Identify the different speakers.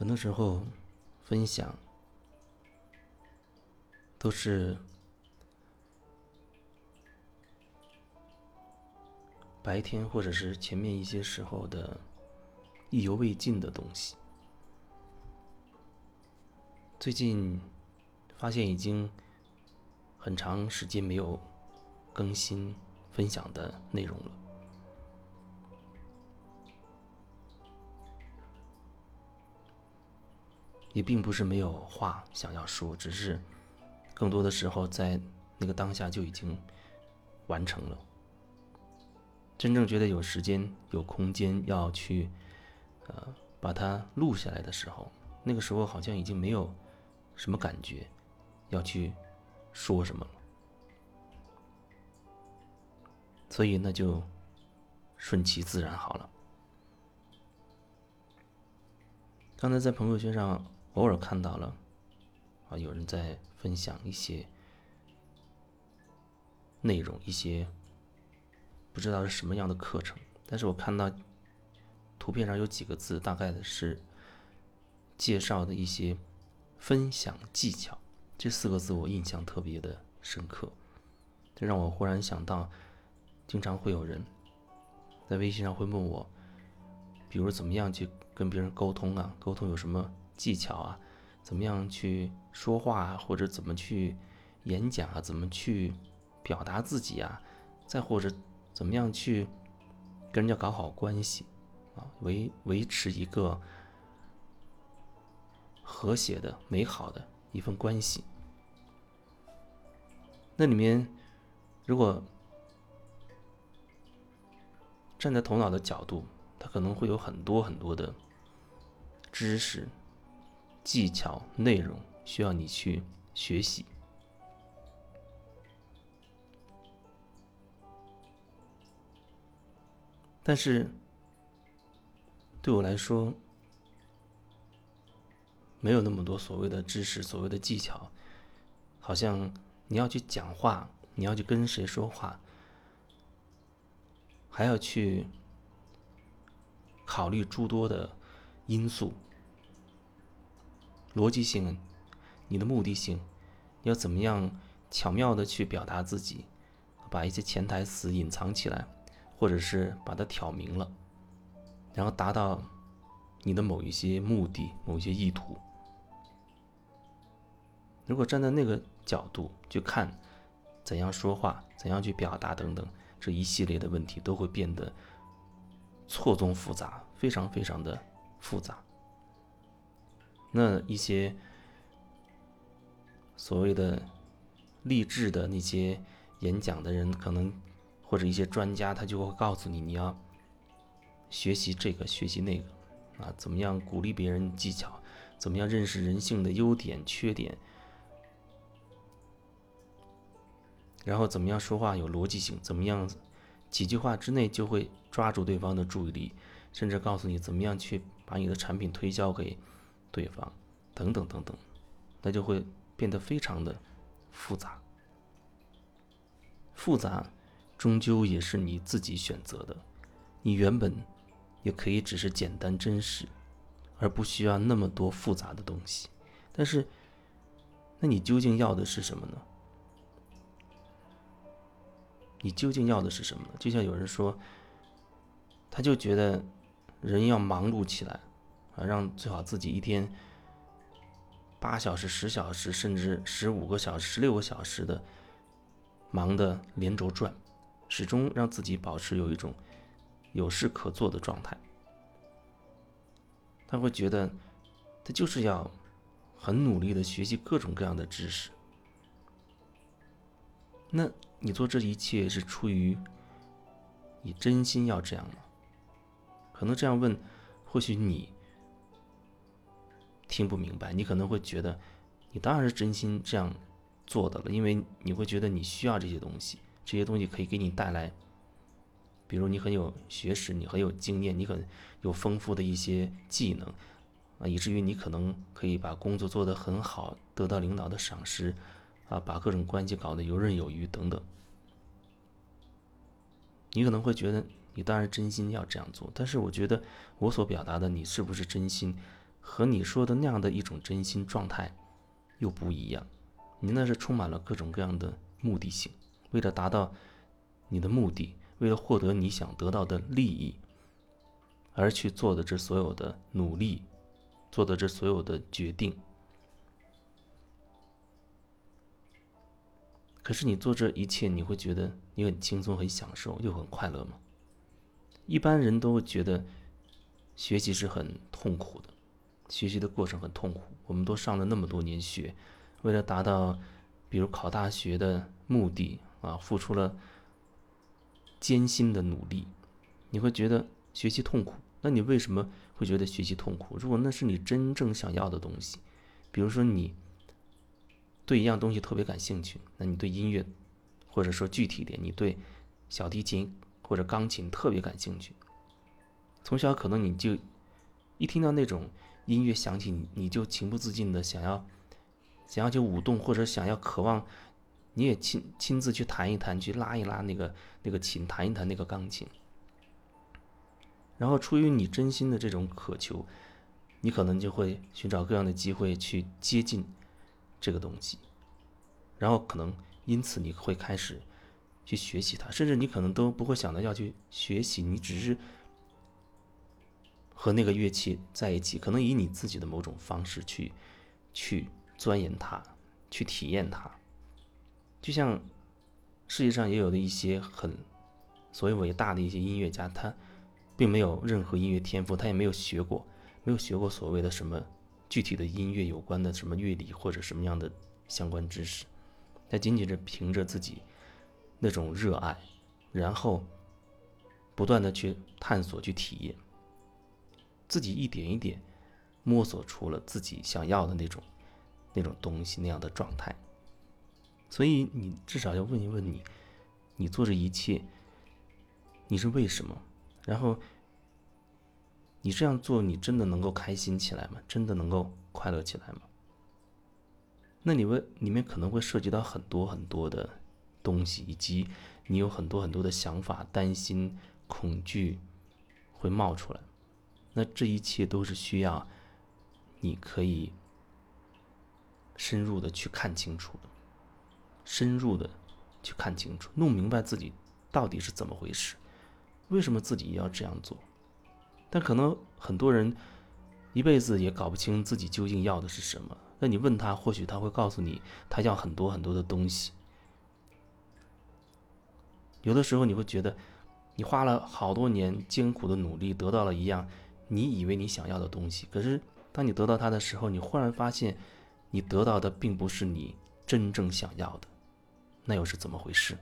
Speaker 1: 很多时候，分享都是白天或者是前面一些时候的意犹未尽的东西。最近发现已经很长时间没有更新分享的内容了。也并不是没有话想要说，只是更多的时候在那个当下就已经完成了。真正觉得有时间、有空间要去呃把它录下来的时候，那个时候好像已经没有什么感觉要去说什么了，所以那就顺其自然好了。刚才在朋友圈上。偶尔看到了，啊，有人在分享一些内容，一些不知道是什么样的课程，但是我看到图片上有几个字，大概的是介绍的一些分享技巧，这四个字我印象特别的深刻，这让我忽然想到，经常会有人在微信上会问我，比如怎么样去跟别人沟通啊，沟通有什么？技巧啊，怎么样去说话啊，或者怎么去演讲啊，怎么去表达自己啊，再或者怎么样去跟人家搞好关系啊，维维持一个和谐的、美好的一份关系。那里面，如果站在头脑的角度，他可能会有很多很多的知识。技巧、内容需要你去学习，但是对我来说，没有那么多所谓的知识、所谓的技巧。好像你要去讲话，你要去跟谁说话，还要去考虑诸多的因素。逻辑性，你的目的性，要怎么样巧妙的去表达自己，把一些潜台词隐藏起来，或者是把它挑明了，然后达到你的某一些目的、某一些意图。如果站在那个角度去看，怎样说话，怎样去表达等等这一系列的问题，都会变得错综复杂，非常非常的复杂。那一些所谓的励志的那些演讲的人，可能或者一些专家，他就会告诉你，你要学习这个，学习那个，啊，怎么样鼓励别人技巧，怎么样认识人性的优点、缺点，然后怎么样说话有逻辑性，怎么样几句话之内就会抓住对方的注意力，甚至告诉你怎么样去把你的产品推销给。对方，等等等等，那就会变得非常的复杂。复杂，终究也是你自己选择的。你原本也可以只是简单真实，而不需要那么多复杂的东西。但是，那你究竟要的是什么呢？你究竟要的是什么呢？就像有人说，他就觉得人要忙碌起来。让最好自己一天八小时、十小时，甚至十五个小时、十六个小时的忙的连轴转，始终让自己保持有一种有事可做的状态。他会觉得他就是要很努力的学习各种各样的知识。那你做这一切是出于你真心要这样吗？可能这样问，或许你。听不明白，你可能会觉得，你当然是真心这样做的了，因为你会觉得你需要这些东西，这些东西可以给你带来，比如你很有学识，你很有经验，你很有丰富的一些技能，啊，以至于你可能可以把工作做得很好，得到领导的赏识，啊，把各种关系搞得游刃有余等等。你可能会觉得，你当然真心要这样做，但是我觉得我所表达的，你是不是真心？和你说的那样的一种真心状态又不一样。你那是充满了各种各样的目的性，为了达到你的目的，为了获得你想得到的利益，而去做的这所有的努力，做的这所有的决定。可是你做这一切，你会觉得你很轻松、很享受，又很快乐吗？一般人都会觉得学习是很痛苦的，学习的过程很痛苦。我们都上了那么多年学，为了达到比如考大学的目的啊，付出了艰辛的努力，你会觉得学习痛苦。那你为什么会觉得学习痛苦？如果那是你真正想要的东西，比如说你。对一样东西特别感兴趣，那你对音乐，或者说具体点，你对小提琴或者钢琴特别感兴趣。从小可能你就一听到那种音乐响起，你就情不自禁的想要想要去舞动，或者想要渴望，你也亲亲自去弹一弹，去拉一拉那个那个琴，弹一弹那个钢琴。然后出于你真心的这种渴求，你可能就会寻找各样的机会去接近。这个东西，然后可能因此你会开始去学习它，甚至你可能都不会想到要去学习，你只是和那个乐器在一起，可能以你自己的某种方式去去钻研它，去体验它。就像世界上也有的一些很所谓伟大的一些音乐家，他并没有任何音乐天赋，他也没有学过，没有学过所谓的什么。具体的音乐有关的什么乐理或者什么样的相关知识，他仅仅是凭着自己那种热爱，然后不断的去探索、去体验，自己一点一点摸索出了自己想要的那种那种东西那样的状态。所以你至少要问一问你，你做这一切，你是为什么？然后。你这样做，你真的能够开心起来吗？真的能够快乐起来吗？那你问里面可能会涉及到很多很多的东西，以及你有很多很多的想法、担心、恐惧会冒出来。那这一切都是需要你可以深入的去看清楚，深入的去看清楚，弄明白自己到底是怎么回事，为什么自己要这样做。但可能很多人一辈子也搞不清自己究竟要的是什么。那你问他，或许他会告诉你，他要很多很多的东西。有的时候你会觉得，你花了好多年艰苦的努力，得到了一样你以为你想要的东西。可是当你得到它的时候，你忽然发现，你得到的并不是你真正想要的。那又是怎么回事？